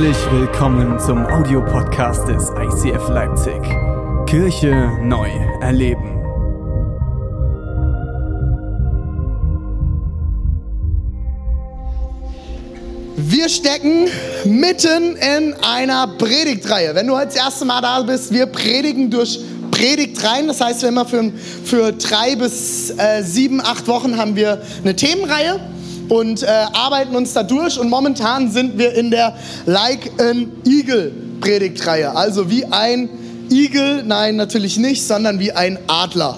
Herzlich willkommen zum Audiopodcast des ICF Leipzig. Kirche neu erleben. Wir stecken mitten in einer Predigtreihe. Wenn du heute das erste Mal da bist, wir predigen durch Predigtreihen. Das heißt, wir immer für, für drei bis äh, sieben, acht Wochen haben wir eine Themenreihe und äh, arbeiten uns da durch. Und momentan sind wir in der Like an Eagle Predigtreihe. Also wie ein Igel, nein, natürlich nicht, sondern wie ein Adler.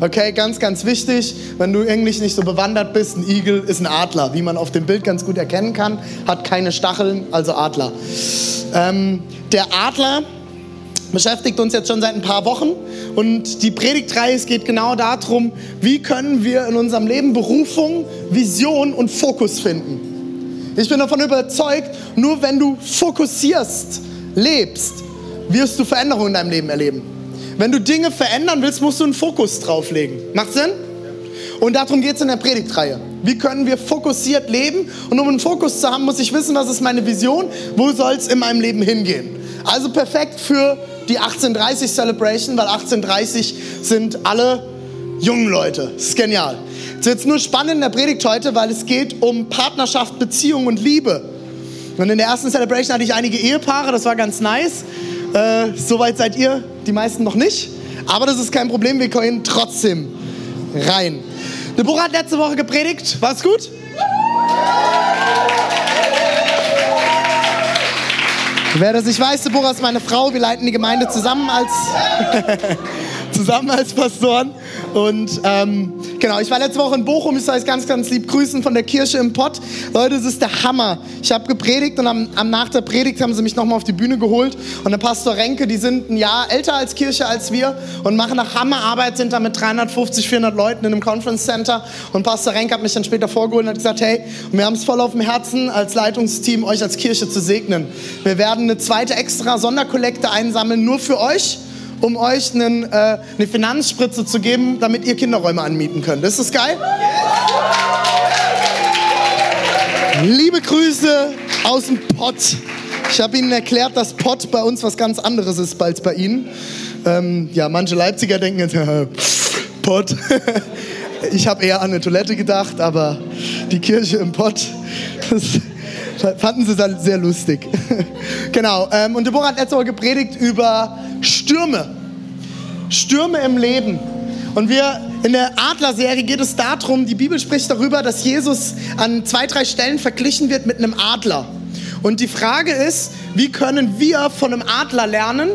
Okay, ganz, ganz wichtig, wenn du Englisch nicht so bewandert bist, ein Igel ist ein Adler, wie man auf dem Bild ganz gut erkennen kann, hat keine Stacheln, also Adler. Ähm, der Adler beschäftigt uns jetzt schon seit ein paar Wochen und die Predigtreihe es geht genau darum, wie können wir in unserem Leben Berufung, Vision und Fokus finden. Ich bin davon überzeugt, nur wenn du fokussierst, lebst, wirst du Veränderungen in deinem Leben erleben. Wenn du Dinge verändern willst, musst du einen Fokus drauflegen. Macht Sinn? Und darum geht es in der Predigtreihe. Wie können wir fokussiert leben? Und um einen Fokus zu haben, muss ich wissen, was ist meine Vision, wo soll es in meinem Leben hingehen. Also perfekt für die 1830 Celebration, weil 1830 sind alle jungen Leute. Das ist genial. Es wird nur spannend in der Predigt heute, weil es geht um Partnerschaft, Beziehung und Liebe. Und in der ersten Celebration hatte ich einige Ehepaare, das war ganz nice. Äh, Soweit seid ihr, die meisten noch nicht. Aber das ist kein Problem, wir können trotzdem rein. Deborah hat letzte Woche gepredigt. War's gut? Wer das nicht weiß, Deborah ist meine Frau. Wir leiten die Gemeinde zusammen als, zusammen als Pastoren. Und ähm, genau, ich war letzte Woche in Bochum. Ich soll euch ganz, ganz lieb grüßen von der Kirche im Pott. Leute, es ist der Hammer. Ich habe gepredigt und am, am, nach der Predigt haben sie mich nochmal auf die Bühne geholt. Und der Pastor Renke, die sind ein Jahr älter als Kirche als wir und machen eine Hammerarbeit, sind da mit 350, 400 Leuten in einem Conference Center. Und Pastor Renke hat mich dann später vorgeholt und hat gesagt, hey, wir haben es voll auf dem Herzen, als Leitungsteam euch als Kirche zu segnen. Wir werden eine zweite extra Sonderkollekte einsammeln, nur für euch um euch einen, äh, eine Finanzspritze zu geben, damit ihr Kinderräume anmieten könnt. Ist das geil? Liebe Grüße aus dem Pott. Ich habe Ihnen erklärt, dass Pott bei uns was ganz anderes ist als bei Ihnen. Ähm, ja, manche Leipziger denken jetzt, Pott. Ich habe eher an eine Toilette gedacht, aber die Kirche im Pott, das fanden sie dann sehr lustig. genau, ähm, und Deborah hat letzte Woche gepredigt über Stürme. Stürme im Leben. Und wir in der Adler-Serie geht es darum, die Bibel spricht darüber, dass Jesus an zwei, drei Stellen verglichen wird mit einem Adler. Und die Frage ist, wie können wir von einem Adler lernen,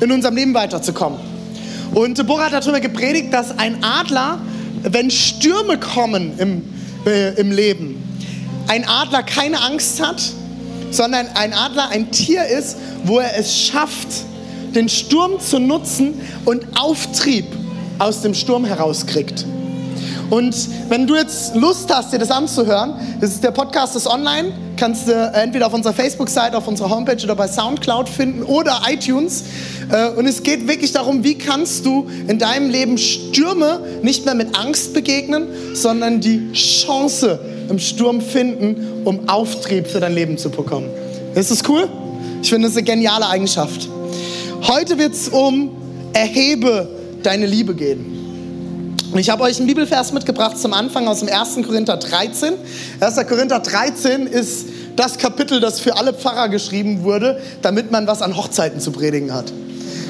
in unserem Leben weiterzukommen? Und Deborah hat darüber gepredigt, dass ein Adler, wenn Stürme kommen im, äh, im Leben, ein Adler keine Angst hat, sondern ein Adler ein Tier ist, wo er es schafft, den Sturm zu nutzen und Auftrieb aus dem Sturm herauskriegt. Und wenn du jetzt Lust hast, dir das anzuhören, das ist der Podcast ist online, kannst du entweder auf unserer Facebook-Seite, auf unserer Homepage oder bei Soundcloud finden oder iTunes. Äh, und es geht wirklich darum, wie kannst du in deinem Leben Stürme nicht mehr mit Angst begegnen, sondern die Chance im Sturm finden, um Auftrieb für dein Leben zu bekommen. Ist das cool? Ich finde, das eine geniale Eigenschaft. Heute wird es um Erhebe deine Liebe gehen. Ich habe euch einen Bibelvers mitgebracht zum Anfang aus dem 1. Korinther 13. 1. Korinther 13 ist das Kapitel, das für alle Pfarrer geschrieben wurde, damit man was an Hochzeiten zu predigen hat.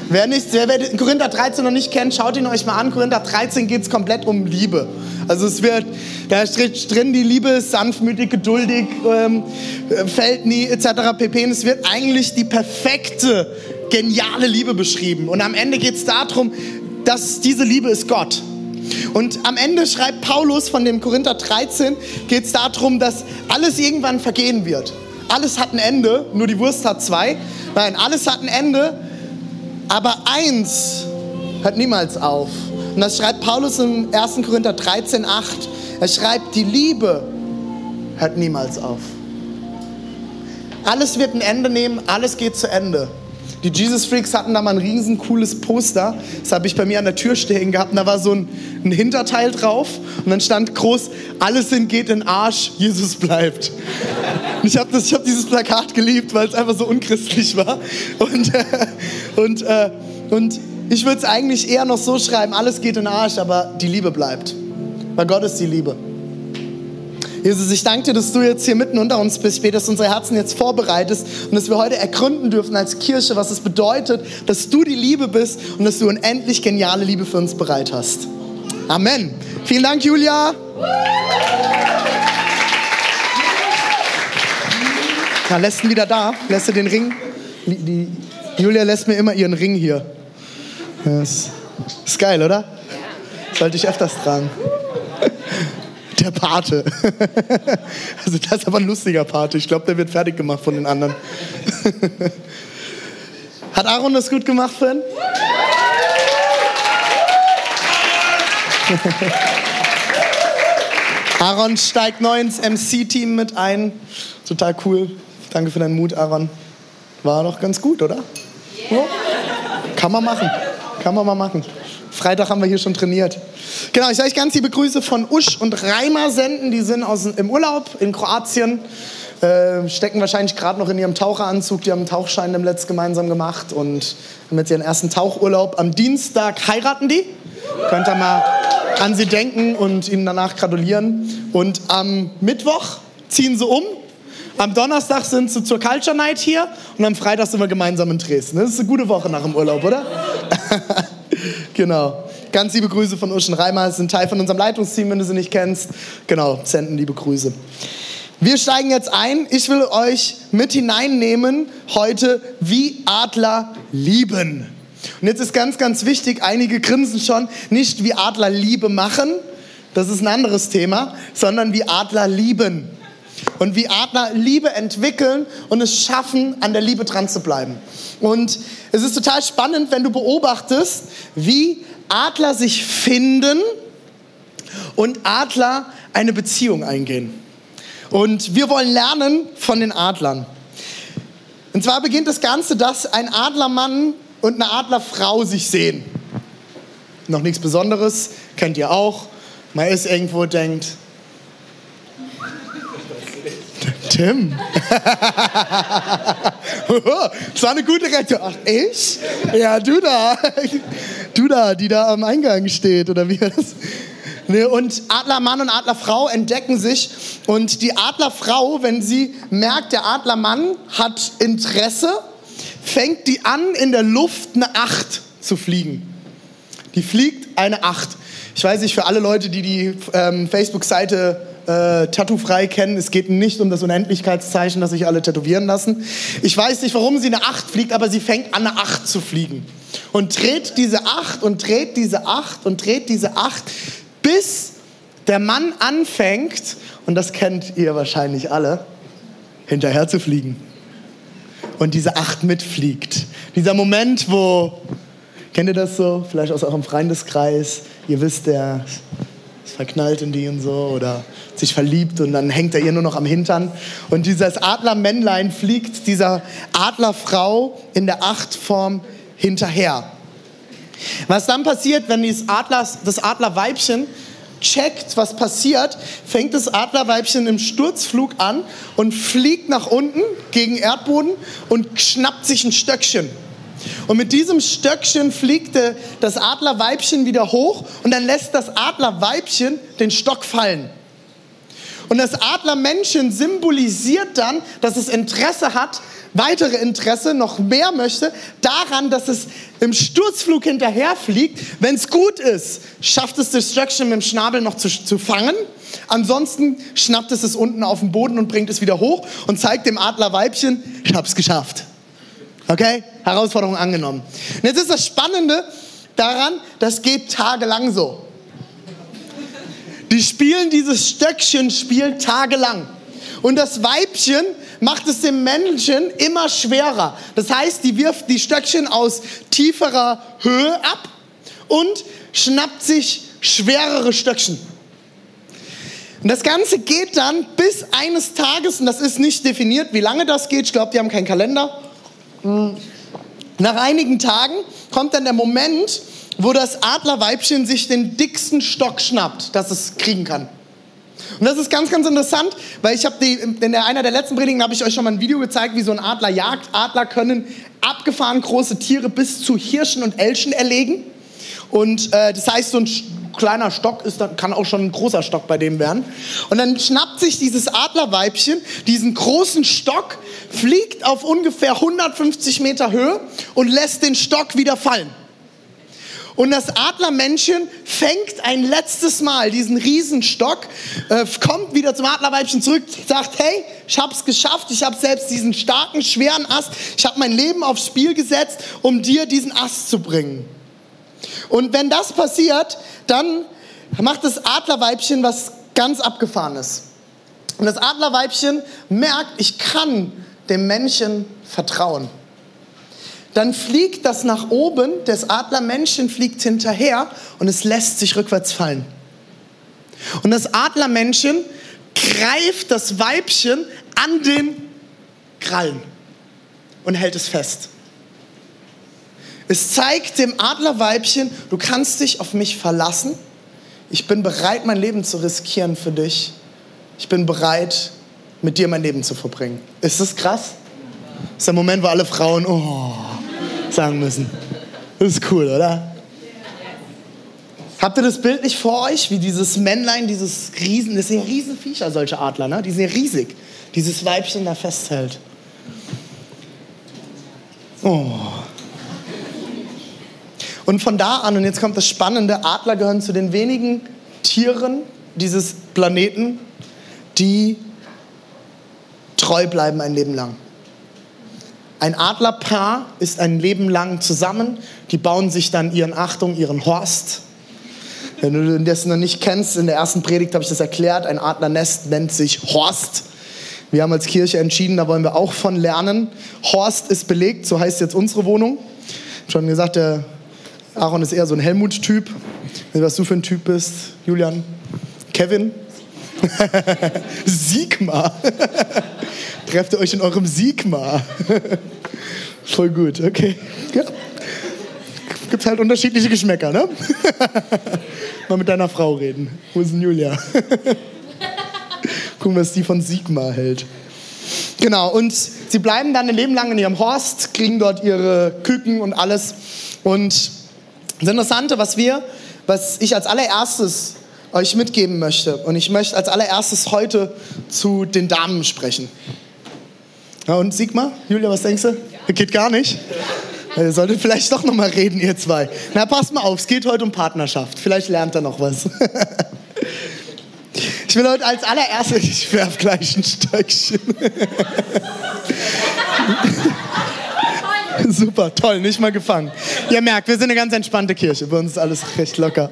Wer, nicht, wer Korinther 13 noch nicht kennt, schaut ihn euch mal an. Korinther 13 geht es komplett um Liebe. Also es wird, da steht drin, die Liebe ist sanftmütig, geduldig, ähm, fällt nie, etc. pp. Und es wird eigentlich die perfekte, geniale Liebe beschrieben. Und am Ende geht es darum, dass diese Liebe ist Gott. Und am Ende schreibt Paulus von dem Korinther 13, geht es darum, dass alles irgendwann vergehen wird. Alles hat ein Ende, nur die Wurst hat zwei. Nein, alles hat ein Ende, aber eins hört niemals auf. Und das schreibt Paulus im 1. Korinther 13, 8. Er schreibt, die Liebe hört niemals auf. Alles wird ein Ende nehmen, alles geht zu Ende. Die Jesus Freaks hatten da mal ein riesen cooles Poster. Das habe ich bei mir an der Tür stehen gehabt. Und da war so ein, ein Hinterteil drauf. Und dann stand groß, alles geht in Arsch, Jesus bleibt. Und ich habe hab dieses Plakat geliebt, weil es einfach so unchristlich war. Und, äh, und, äh, und ich würde es eigentlich eher noch so schreiben, alles geht in Arsch, aber die Liebe bleibt. Weil Gott ist die Liebe. Jesus, ich danke dir, dass du jetzt hier mitten unter uns bist, dass du unsere Herzen jetzt vorbereitest und dass wir heute ergründen dürfen als Kirche, was es bedeutet, dass du die Liebe bist und dass du unendlich geniale Liebe für uns bereit hast. Amen. Vielen Dank, Julia. Na, lässt ihn wieder da. Lässt du den Ring? Die, Julia lässt mir immer ihren Ring hier. Das ist geil, oder? Sollte ich öfters tragen. Der Pate. Also das ist aber ein lustiger Pate. Ich glaube, der wird fertig gemacht von den anderen. Hat Aaron das gut gemacht, Fan? Aaron steigt neu ins MC-Team mit ein. Total cool. Danke für deinen Mut, Aaron. War doch ganz gut, oder? Ja. Kann man machen. Kann man mal machen. Freitag haben wir hier schon trainiert. Genau, ich soll euch ganz liebe Grüße von Usch und Reimer senden. Die sind aus, im Urlaub in Kroatien. Äh, stecken wahrscheinlich gerade noch in ihrem Taucheranzug. Die haben einen Tauchschein im Letzt gemeinsam gemacht und haben jetzt ihren ersten Tauchurlaub. Am Dienstag heiraten die. Könnt ihr mal an sie denken und ihnen danach gratulieren. Und am Mittwoch ziehen sie um. Am Donnerstag sind sie zur Culture Night hier und am Freitag sind wir gemeinsam in Dresden. Das ist eine gute Woche nach dem Urlaub, oder? genau. Ganz liebe Grüße von Uschen Reimer, sind Teil von unserem Leitungsteam, wenn du sie nicht kennst. Genau, senden liebe Grüße. Wir steigen jetzt ein. Ich will euch mit hineinnehmen heute, wie Adler lieben. Und jetzt ist ganz, ganz wichtig, einige grinsen schon, nicht wie Adler Liebe machen, das ist ein anderes Thema, sondern wie Adler lieben. Und wie Adler Liebe entwickeln und es schaffen, an der Liebe dran zu bleiben. Und es ist total spannend, wenn du beobachtest, wie Adler sich finden und Adler eine Beziehung eingehen. Und wir wollen lernen von den Adlern. Und zwar beginnt das Ganze, dass ein Adlermann und eine Adlerfrau sich sehen. Noch nichts Besonderes, kennt ihr auch. Man ist irgendwo, denkt, Tim. das war eine gute Rettung. Ach, ich? Ja, du da. Du da, die da am Eingang steht, oder wie das? Und Adlermann und Adlerfrau entdecken sich. Und die Adlerfrau, wenn sie merkt, der Adlermann hat Interesse, fängt die an, in der Luft eine Acht zu fliegen. Die fliegt eine Acht. Ich weiß nicht, für alle Leute, die die ähm, Facebook-Seite äh, Tattoo-frei kennen, es geht nicht um das Unendlichkeitszeichen, das sich alle tätowieren lassen. Ich weiß nicht, warum sie eine Acht fliegt, aber sie fängt an, eine Acht zu fliegen. Und dreht diese Acht und dreht diese Acht und dreht diese Acht, bis der Mann anfängt, und das kennt ihr wahrscheinlich alle, hinterher zu fliegen und diese Acht mitfliegt. Dieser Moment, wo, kennt ihr das so? Vielleicht aus eurem Freundeskreis, ihr wisst, der ist verknallt in die und so oder sich verliebt und dann hängt er ihr nur noch am Hintern. Und dieses Adlermännlein fliegt dieser Adlerfrau in der Achtform hinterher. Was dann passiert, wenn das, Adlers, das Adlerweibchen checkt, was passiert, fängt das Adlerweibchen im Sturzflug an und fliegt nach unten gegen Erdboden und schnappt sich ein Stöckchen. Und mit diesem Stöckchen fliegt das Adlerweibchen wieder hoch und dann lässt das Adlerweibchen den Stock fallen. Und das Adlermännchen symbolisiert dann, dass es Interesse hat, weitere Interesse, noch mehr möchte, daran, dass es im Sturzflug hinterherfliegt. Wenn es gut ist, schafft es Destruction mit dem Schnabel noch zu, zu fangen. Ansonsten schnappt es es unten auf den Boden und bringt es wieder hoch und zeigt dem Adlerweibchen, ich hab's geschafft. Okay? Herausforderung angenommen. Und jetzt ist das Spannende daran, das geht tagelang so. Die spielen dieses Stöckchenspiel tagelang. Und das Weibchen macht es dem Männchen immer schwerer. Das heißt, die wirft die Stöckchen aus tieferer Höhe ab und schnappt sich schwerere Stöckchen. Und das Ganze geht dann bis eines Tages, und das ist nicht definiert, wie lange das geht. Ich glaube, die haben keinen Kalender. Hm. Nach einigen Tagen kommt dann der Moment, wo das Adlerweibchen sich den dicksten Stock schnappt, das es kriegen kann. Und das ist ganz, ganz interessant, weil ich habe in einer der letzten Predigen habe ich euch schon mal ein Video gezeigt, wie so ein Adler jagt. Adler können abgefahren große Tiere bis zu Hirschen und Elchen erlegen. Und äh, das heißt, so ein kleiner Stock ist, dann kann auch schon ein großer Stock bei dem werden. Und dann schnappt sich dieses Adlerweibchen diesen großen Stock, fliegt auf ungefähr 150 Meter Höhe und lässt den Stock wieder fallen. Und das Adlermännchen fängt ein letztes Mal diesen Riesenstock, äh, kommt wieder zum Adlerweibchen zurück, sagt, hey, ich hab's geschafft, ich habe selbst diesen starken, schweren Ast, ich habe mein Leben aufs Spiel gesetzt, um dir diesen Ast zu bringen. Und wenn das passiert, dann macht das Adlerweibchen was ganz Abgefahrenes. Und das Adlerweibchen merkt, ich kann dem Männchen vertrauen dann fliegt das nach oben, das Adlermännchen fliegt hinterher und es lässt sich rückwärts fallen. Und das Adlermännchen greift das Weibchen an den Krallen und hält es fest. Es zeigt dem Adlerweibchen, du kannst dich auf mich verlassen. Ich bin bereit, mein Leben zu riskieren für dich. Ich bin bereit, mit dir mein Leben zu verbringen. Ist das krass? Das ist der Moment, wo alle Frauen, oh, sagen müssen. Das ist cool, oder? Habt ihr das Bild nicht vor euch, wie dieses Männlein, dieses Riesen, das sind ja Riesenviecher, solche Adler, ne? Die sind ja riesig. Dieses Weibchen da festhält. Oh. Und von da an, und jetzt kommt das Spannende, Adler gehören zu den wenigen Tieren dieses Planeten, die treu bleiben ein Leben lang. Ein Adlerpaar ist ein Leben lang zusammen. Die bauen sich dann ihren, Achtung, ihren Horst. Wenn du das noch nicht kennst, in der ersten Predigt habe ich das erklärt. Ein Adlernest nennt sich Horst. Wir haben als Kirche entschieden, da wollen wir auch von lernen. Horst ist belegt, so heißt jetzt unsere Wohnung. Schon gesagt, der Aaron ist eher so ein Helmut-Typ. Was du für ein Typ bist, Julian? Kevin? Sigmar. Trefft ihr euch in eurem Sigmar. Voll gut, okay. Ja. Gibt halt unterschiedliche Geschmäcker, ne? Mal mit deiner Frau reden. Wo ist denn Julia? Gucken, was die von Sigmar hält. Genau, und sie bleiben dann ein Leben lang in ihrem Horst, kriegen dort ihre Küken und alles. Und das Interessante, was wir, was ich als allererstes euch mitgeben möchte, und ich möchte als allererstes heute zu den Damen sprechen. Ja, und Sigmar, Julia, was denkst du? Geht gar nicht? Ihr solltet vielleicht doch noch mal reden, ihr zwei. Na, passt mal auf, es geht heute um Partnerschaft. Vielleicht lernt er noch was. Ich will heute als allererstes, ich werfe gleich ein Stöckchen. Super, toll, nicht mal gefangen. Ihr merkt, wir sind eine ganz entspannte Kirche. Bei uns ist alles recht locker.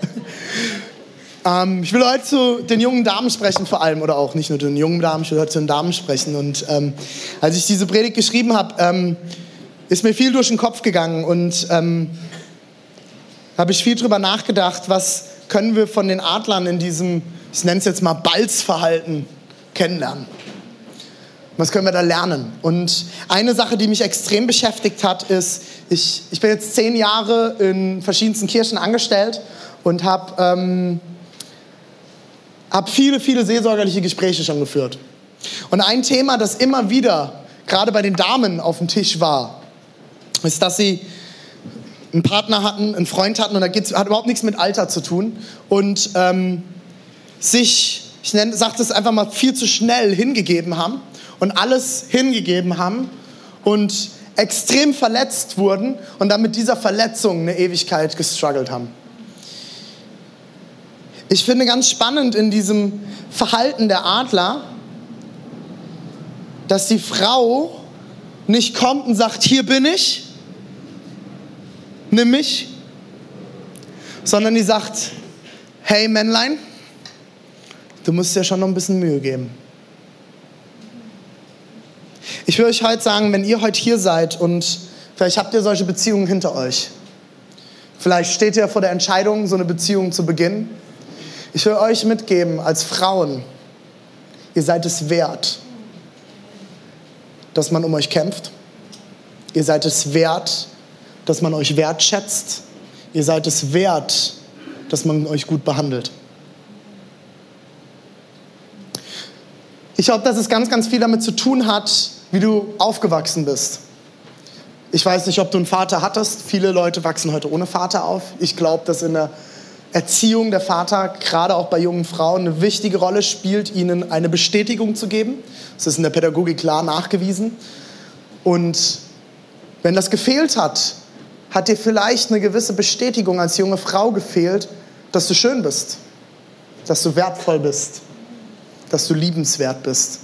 Ähm, ich will heute zu den jungen Damen sprechen, vor allem, oder auch nicht nur den jungen Damen, ich will heute zu den Damen sprechen. Und ähm, als ich diese Predigt geschrieben habe, ähm, ist mir viel durch den Kopf gegangen und ähm, habe ich viel darüber nachgedacht, was können wir von den Adlern in diesem, ich nenne es jetzt mal Balzverhalten, kennenlernen. Was können wir da lernen? Und eine Sache, die mich extrem beschäftigt hat, ist, ich, ich bin jetzt zehn Jahre in verschiedensten Kirchen angestellt und habe ähm, habe viele, viele seelsorgerliche Gespräche schon geführt. Und ein Thema, das immer wieder, gerade bei den Damen auf dem Tisch war, ist, dass sie einen Partner hatten, einen Freund hatten und da geht's, hat überhaupt nichts mit Alter zu tun und ähm, sich, ich sage das einfach mal, viel zu schnell hingegeben haben und alles hingegeben haben und extrem verletzt wurden und dann mit dieser Verletzung eine Ewigkeit gestruggelt haben. Ich finde ganz spannend in diesem Verhalten der Adler, dass die Frau nicht kommt und sagt, hier bin ich, nimm mich, sondern die sagt, hey Männlein, du musst dir schon noch ein bisschen Mühe geben. Ich will euch heute sagen, wenn ihr heute hier seid und vielleicht habt ihr solche Beziehungen hinter euch, vielleicht steht ihr vor der Entscheidung, so eine Beziehung zu beginnen, ich will euch mitgeben als Frauen, ihr seid es wert, dass man um euch kämpft. Ihr seid es wert, dass man euch wertschätzt. Ihr seid es wert, dass man euch gut behandelt. Ich glaube, dass es ganz, ganz viel damit zu tun hat, wie du aufgewachsen bist. Ich weiß nicht, ob du einen Vater hattest. Viele Leute wachsen heute ohne Vater auf. Ich glaube, dass in der Erziehung der Vater, gerade auch bei jungen Frauen, eine wichtige Rolle spielt, ihnen eine Bestätigung zu geben. Das ist in der Pädagogik klar nachgewiesen. Und wenn das gefehlt hat, hat dir vielleicht eine gewisse Bestätigung als junge Frau gefehlt, dass du schön bist, dass du wertvoll bist, dass du liebenswert bist.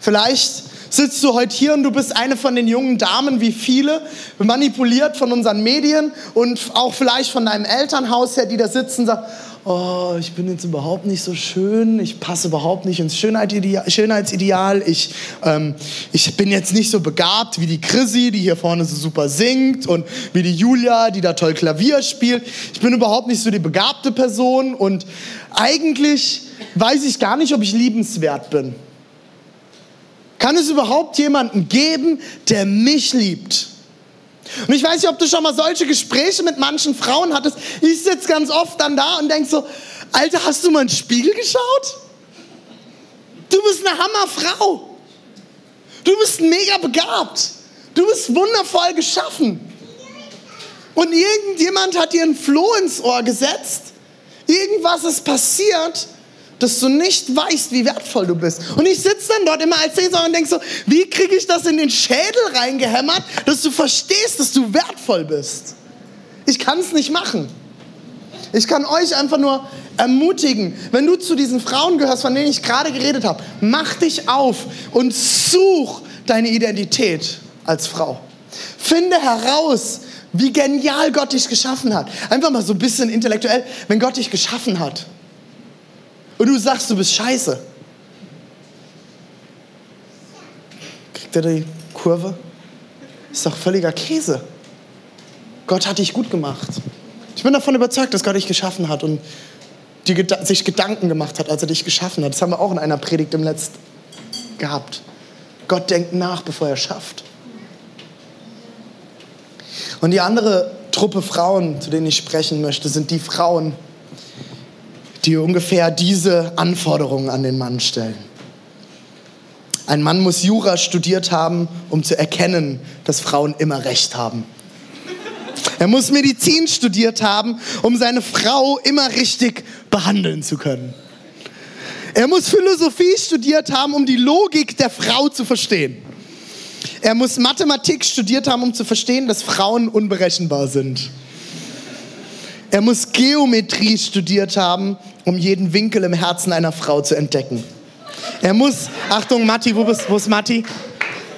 Vielleicht sitzt du heute hier und du bist eine von den jungen Damen wie viele, manipuliert von unseren Medien und auch vielleicht von deinem Elternhaus her, die da sitzen und sagen, oh, ich bin jetzt überhaupt nicht so schön, ich passe überhaupt nicht ins Schönheitsideal, ich, ähm, ich bin jetzt nicht so begabt wie die Chrissy, die hier vorne so super singt und wie die Julia, die da toll Klavier spielt. Ich bin überhaupt nicht so die begabte Person und eigentlich weiß ich gar nicht, ob ich liebenswert bin. Kann es überhaupt jemanden geben, der mich liebt? Und ich weiß nicht, ob du schon mal solche Gespräche mit manchen Frauen hattest. Ich sitze ganz oft dann da und denke so, Alter, hast du mal in den Spiegel geschaut? Du bist eine Hammerfrau. Du bist mega begabt. Du bist wundervoll geschaffen. Und irgendjemand hat dir ein Floh ins Ohr gesetzt. Irgendwas ist passiert dass du nicht weißt, wie wertvoll du bist. Und ich sitze dann dort immer als Seelsorger und denke so, wie kriege ich das in den Schädel reingehämmert, dass du verstehst, dass du wertvoll bist. Ich kann es nicht machen. Ich kann euch einfach nur ermutigen, wenn du zu diesen Frauen gehörst, von denen ich gerade geredet habe, mach dich auf und such deine Identität als Frau. Finde heraus, wie genial Gott dich geschaffen hat. Einfach mal so ein bisschen intellektuell, wenn Gott dich geschaffen hat und du sagst, du bist scheiße. Kriegt er die Kurve? Ist doch völliger Käse. Gott hat dich gut gemacht. Ich bin davon überzeugt, dass Gott dich geschaffen hat und die, sich Gedanken gemacht hat, als er dich geschaffen hat. Das haben wir auch in einer Predigt im Letzten gehabt. Gott denkt nach, bevor er schafft. Und die andere Truppe Frauen, zu denen ich sprechen möchte, sind die Frauen, die ungefähr diese Anforderungen an den Mann stellen. Ein Mann muss Jura studiert haben, um zu erkennen, dass Frauen immer Recht haben. Er muss Medizin studiert haben, um seine Frau immer richtig behandeln zu können. Er muss Philosophie studiert haben, um die Logik der Frau zu verstehen. Er muss Mathematik studiert haben, um zu verstehen, dass Frauen unberechenbar sind. Er muss Geometrie studiert haben, um jeden Winkel im Herzen einer Frau zu entdecken. Er muss, Achtung, Matti, wo, bist, wo ist Matti?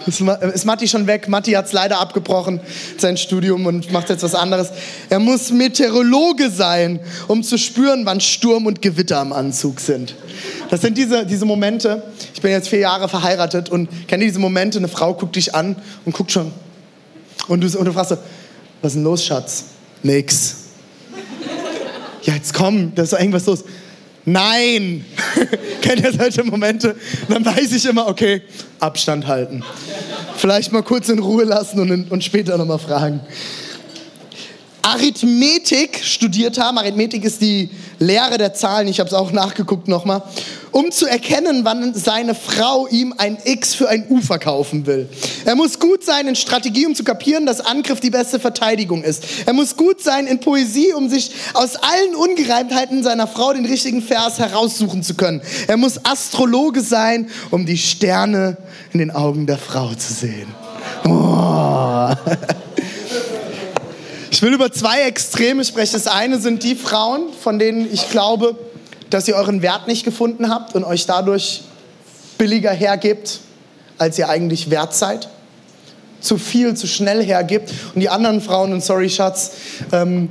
Ist, ist Matti schon weg? Matti hat es leider abgebrochen, sein Studium, und macht jetzt was anderes. Er muss Meteorologe sein, um zu spüren, wann Sturm und Gewitter am Anzug sind. Das sind diese, diese Momente. Ich bin jetzt vier Jahre verheiratet und kenne diese Momente, eine Frau guckt dich an und guckt schon. Und du, und du fragst so, was ist denn los, Schatz? Nix ja, jetzt komm, da ist irgendwas los. Nein! Kennt ihr solche Momente? Dann weiß ich immer, okay, Abstand halten. Vielleicht mal kurz in Ruhe lassen und, und später nochmal fragen. Arithmetik studiert haben. Arithmetik ist die Lehre der Zahlen. Ich habe es auch nachgeguckt nochmal. Um zu erkennen, wann seine Frau ihm ein X für ein U verkaufen will. Er muss gut sein in Strategie, um zu kapieren, dass Angriff die beste Verteidigung ist. Er muss gut sein in Poesie, um sich aus allen Ungereimtheiten seiner Frau den richtigen Vers heraussuchen zu können. Er muss Astrologe sein, um die Sterne in den Augen der Frau zu sehen. Oh. Ich will über zwei Extreme sprechen. Das eine sind die Frauen, von denen ich glaube, dass ihr euren Wert nicht gefunden habt und euch dadurch billiger hergibt, als ihr eigentlich wert seid. Zu viel, zu schnell hergibt. Und die anderen Frauen, und sorry Schatz, ähm,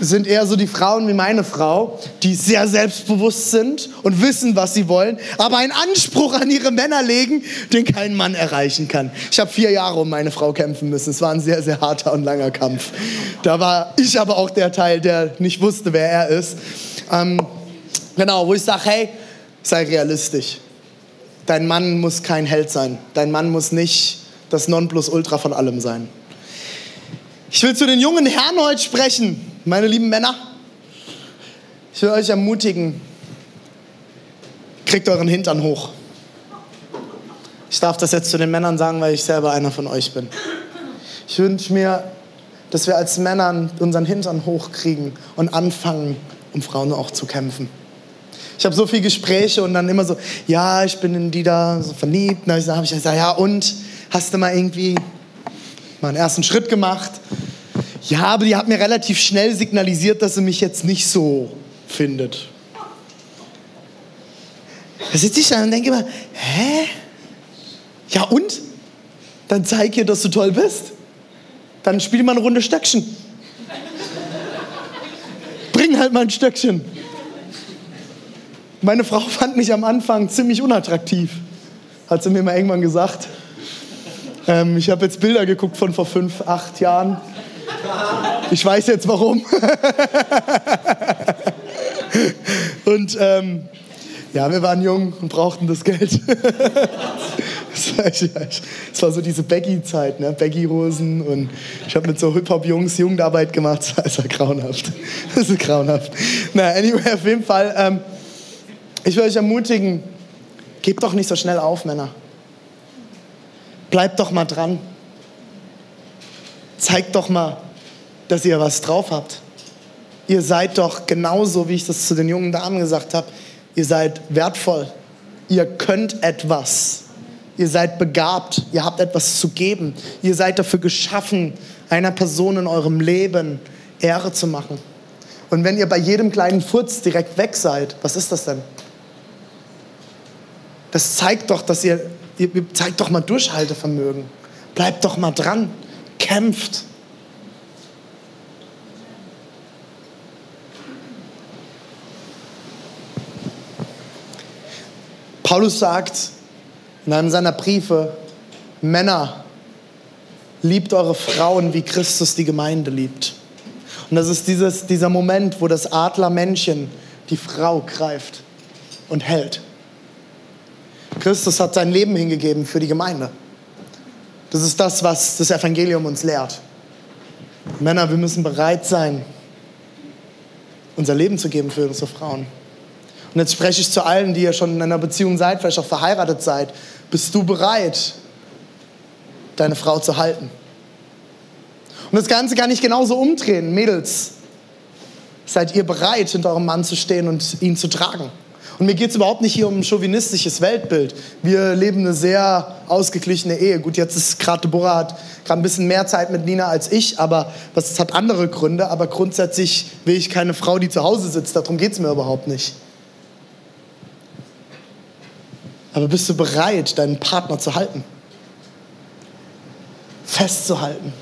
sind eher so die Frauen wie meine Frau, die sehr selbstbewusst sind und wissen, was sie wollen, aber einen Anspruch an ihre Männer legen, den kein Mann erreichen kann. Ich habe vier Jahre um meine Frau kämpfen müssen. Es war ein sehr, sehr harter und langer Kampf. Da war ich aber auch der Teil, der nicht wusste, wer er ist. Ähm, genau, wo ich sage, hey, sei realistisch. Dein Mann muss kein Held sein. Dein Mann muss nicht das Nonplusultra von allem sein. Ich will zu den jungen Herren heute sprechen. Meine lieben Männer, ich will euch ermutigen, kriegt euren Hintern hoch. Ich darf das jetzt zu den Männern sagen, weil ich selber einer von euch bin. Ich wünsche mir, dass wir als Männer unseren Hintern hochkriegen und anfangen, um Frauen auch zu kämpfen. Ich habe so viele Gespräche und dann immer so, ja, ich bin in die da so verliebt. Und dann habe ich gesagt, ja und, hast du mal irgendwie mal einen ersten Schritt gemacht? Ja, aber die hat mir relativ schnell signalisiert, dass sie mich jetzt nicht so findet. Da sitze ich da und denke immer, hä? Ja und? Dann zeig ihr, dass du toll bist. Dann spiel mal eine Runde Stöckchen. Bring halt mal ein Stöckchen. Meine Frau fand mich am Anfang ziemlich unattraktiv, hat sie mir mal irgendwann gesagt. Ähm, ich habe jetzt Bilder geguckt von vor fünf, acht Jahren. Ich weiß jetzt warum. und ähm, ja, wir waren jung und brauchten das Geld. Es war so diese Baggy-Zeit, ne? Baggy-Hosen und ich habe mit so Hip-Hop-Jungs Jugendarbeit gemacht. Das war grauenhaft. Das ist grauenhaft. Na, anyway, auf jeden Fall. Ähm, ich will euch ermutigen, gebt doch nicht so schnell auf, Männer. Bleibt doch mal dran. Zeigt doch mal, dass ihr was drauf habt. Ihr seid doch genauso, wie ich das zu den jungen Damen gesagt habe, ihr seid wertvoll. Ihr könnt etwas. Ihr seid begabt. Ihr habt etwas zu geben. Ihr seid dafür geschaffen, einer Person in eurem Leben Ehre zu machen. Und wenn ihr bei jedem kleinen Furz direkt weg seid, was ist das denn? Das zeigt doch, dass ihr, ihr zeigt doch mal Durchhaltevermögen. Bleibt doch mal dran. Kämpft. Paulus sagt in einem seiner Briefe, Männer, liebt eure Frauen, wie Christus die Gemeinde liebt. Und das ist dieses, dieser Moment, wo das Adlermännchen die Frau greift und hält. Christus hat sein Leben hingegeben für die Gemeinde. Das ist das, was das Evangelium uns lehrt. Männer, wir müssen bereit sein, unser Leben zu geben für unsere Frauen. Und jetzt spreche ich zu allen, die ihr schon in einer Beziehung seid, vielleicht auch verheiratet seid. Bist du bereit, deine Frau zu halten? Und das Ganze kann ich genauso umdrehen. Mädels, seid ihr bereit, hinter eurem Mann zu stehen und ihn zu tragen? Und mir geht es überhaupt nicht hier um ein chauvinistisches Weltbild. Wir leben eine sehr ausgeglichene Ehe. Gut, jetzt ist gerade Deborah hat gerade ein bisschen mehr Zeit mit Nina als ich, aber das hat andere Gründe. Aber grundsätzlich will ich keine Frau, die zu Hause sitzt. Darum geht es mir überhaupt nicht. Aber bist du bereit, deinen Partner zu halten? Festzuhalten?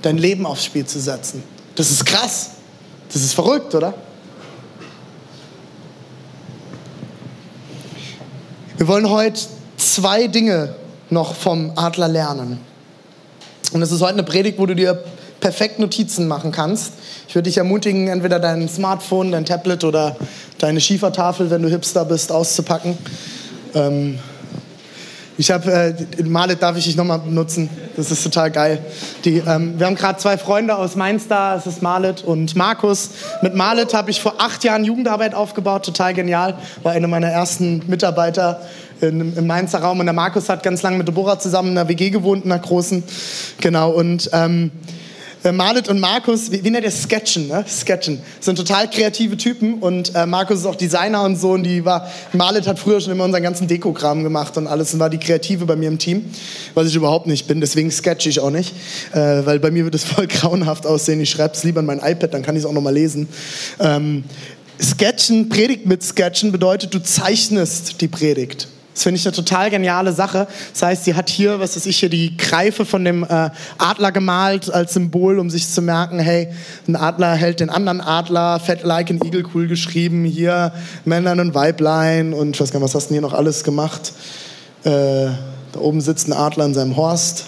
Dein Leben aufs Spiel zu setzen? Das ist krass. Das ist verrückt, oder? Wir wollen heute zwei Dinge noch vom Adler lernen. Und es ist heute eine Predigt, wo du dir perfekt Notizen machen kannst. Ich würde dich ermutigen, entweder dein Smartphone, dein Tablet oder deine Schiefertafel, wenn du Hipster bist, auszupacken ähm, ich habe, äh, Malet darf ich dich nochmal benutzen. Das ist total geil. Die, ähm, wir haben gerade zwei Freunde aus Mainz da. Es ist Malet und Markus. Mit Malet habe ich vor acht Jahren Jugendarbeit aufgebaut. Total genial. War einer meiner ersten Mitarbeiter in, im Mainzer Raum. Und der Markus hat ganz lange mit Deborah zusammen in einer WG gewohnt, in einer großen. Genau. Und ähm, äh, und Markus, wie, wie nennt ihr Sketchen, ne? Sketchen, sind total kreative Typen und äh, Markus ist auch Designer und so und die war, Marlet hat früher schon immer unseren ganzen Dekokram gemacht und alles und war die Kreative bei mir im Team, was ich überhaupt nicht bin, deswegen sketche ich auch nicht, äh, weil bei mir wird es voll grauenhaft aussehen, ich schreibe es lieber in mein iPad, dann kann ich es auch nochmal lesen. Ähm, Sketchen, Predigt mit Sketchen bedeutet, du zeichnest die Predigt. Das finde ich eine total geniale Sache. Das heißt, sie hat hier, was weiß ich, hier die Greife von dem äh, Adler gemalt als Symbol, um sich zu merken, hey, ein Adler hält den anderen Adler, fett like an Eagle cool geschrieben, hier Männlein und Weiblein und ich weiß gar nicht, was hast du hier noch alles gemacht? Äh, da oben sitzt ein Adler in seinem Horst.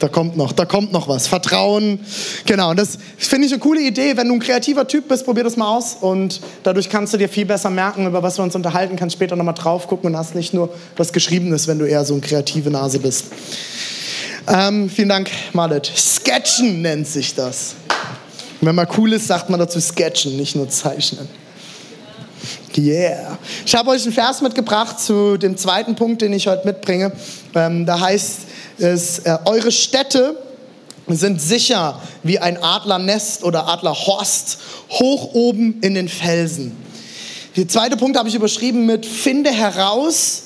Da kommt noch, da kommt noch was. Vertrauen. Genau, und das finde ich eine coole Idee. Wenn du ein kreativer Typ bist, probier das mal aus. Und dadurch kannst du dir viel besser merken, über was wir uns unterhalten, kannst später nochmal drauf gucken und hast nicht nur was Geschriebenes, wenn du eher so eine kreative Nase bist. Ähm, vielen Dank, Malet. Sketchen nennt sich das. wenn man cool ist, sagt man dazu Sketchen, nicht nur Zeichnen. Yeah. Ich habe euch einen Vers mitgebracht zu dem zweiten Punkt, den ich heute mitbringe. Ähm, da heißt es, äh, eure Städte sind sicher wie ein Adlernest oder Adlerhorst hoch oben in den Felsen. Der zweite Punkt habe ich überschrieben mit finde heraus,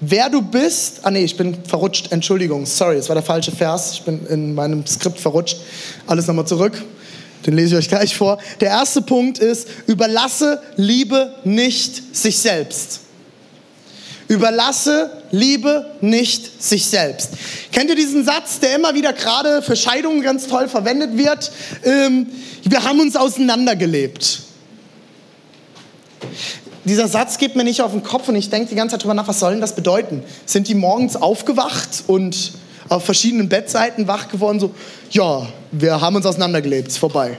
wer du bist. Ah nee, ich bin verrutscht. Entschuldigung, sorry, das war der falsche Vers. Ich bin in meinem Skript verrutscht. Alles nochmal zurück. Den lese ich euch gleich vor. Der erste Punkt ist, überlasse Liebe nicht sich selbst. Überlasse Liebe nicht sich selbst. Kennt ihr diesen Satz, der immer wieder gerade für Scheidungen ganz toll verwendet wird? Ähm, wir haben uns auseinandergelebt. Dieser Satz geht mir nicht auf den Kopf und ich denke die ganze Zeit drüber nach, was soll denn das bedeuten? Sind die morgens aufgewacht und auf verschiedenen Bettseiten wach geworden, so, ja, wir haben uns auseinandergelebt, ist vorbei.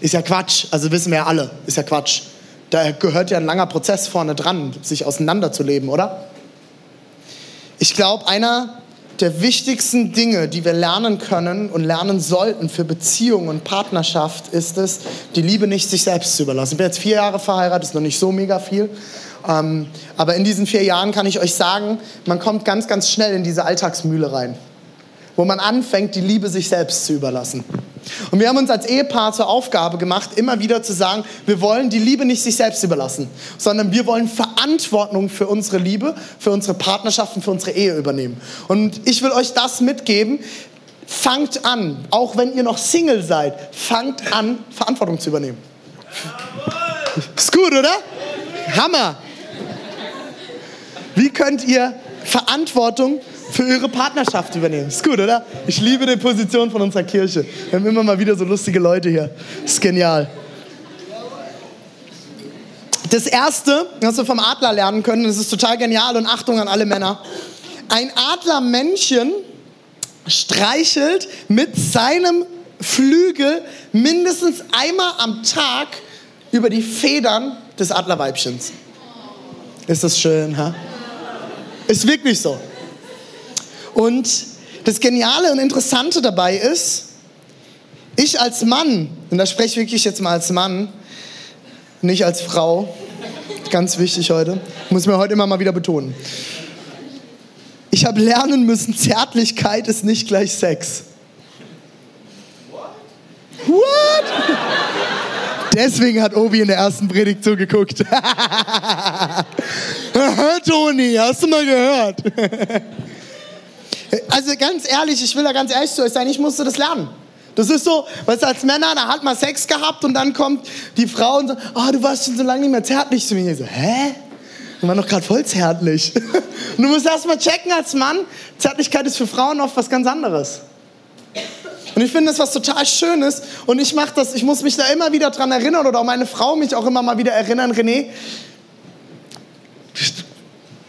Ist ja Quatsch, also wissen wir ja alle, ist ja Quatsch. Da gehört ja ein langer Prozess vorne dran, sich auseinanderzuleben, oder? Ich glaube, einer der wichtigsten Dinge, die wir lernen können und lernen sollten für Beziehung und Partnerschaft, ist es, die Liebe nicht sich selbst zu überlassen. Ich bin jetzt vier Jahre verheiratet, ist noch nicht so mega viel. Ähm, aber in diesen vier Jahren kann ich euch sagen, man kommt ganz, ganz schnell in diese Alltagsmühle rein, wo man anfängt, die Liebe sich selbst zu überlassen. Und wir haben uns als Ehepaar zur Aufgabe gemacht, immer wieder zu sagen, wir wollen die Liebe nicht sich selbst überlassen, sondern wir wollen Verantwortung für unsere Liebe, für unsere Partnerschaften, für unsere Ehe übernehmen. Und ich will euch das mitgeben. Fangt an, auch wenn ihr noch Single seid, fangt an, Verantwortung zu übernehmen. Ist gut, oder? Hammer. Wie könnt ihr Verantwortung für eure Partnerschaft übernehmen? Ist gut, oder? Ich liebe die Position von unserer Kirche. Wir haben immer mal wieder so lustige Leute hier. Ist genial. Das erste, was wir vom Adler lernen können, das ist total genial und Achtung an alle Männer. Ein Adlermännchen streichelt mit seinem Flügel mindestens einmal am Tag über die Federn des Adlerweibchens. Ist das schön, ha? Ist wirklich so. Und das Geniale und Interessante dabei ist, ich als Mann, und da spreche ich wirklich jetzt mal als Mann, nicht als Frau, ganz wichtig heute, muss mir heute immer mal wieder betonen. Ich habe lernen müssen, Zärtlichkeit ist nicht gleich Sex. What? Deswegen hat Obi in der ersten Predigt zugeguckt. Toni, hast du mal gehört? Also ganz ehrlich, ich will da ganz ehrlich zu euch sein, ich musste das lernen. Das ist so, weißt du, als Männer, da hat man Sex gehabt und dann kommt die Frau und sagt, oh, du warst schon so lange nicht mehr zärtlich zu mir. Ich so, hä? Du warst doch gerade voll zärtlich. Und du musst erst mal checken als Mann, Zärtlichkeit ist für Frauen oft was ganz anderes. Und ich finde das was total Schönes und ich mache das, ich muss mich da immer wieder dran erinnern oder auch meine Frau mich auch immer mal wieder erinnern, René,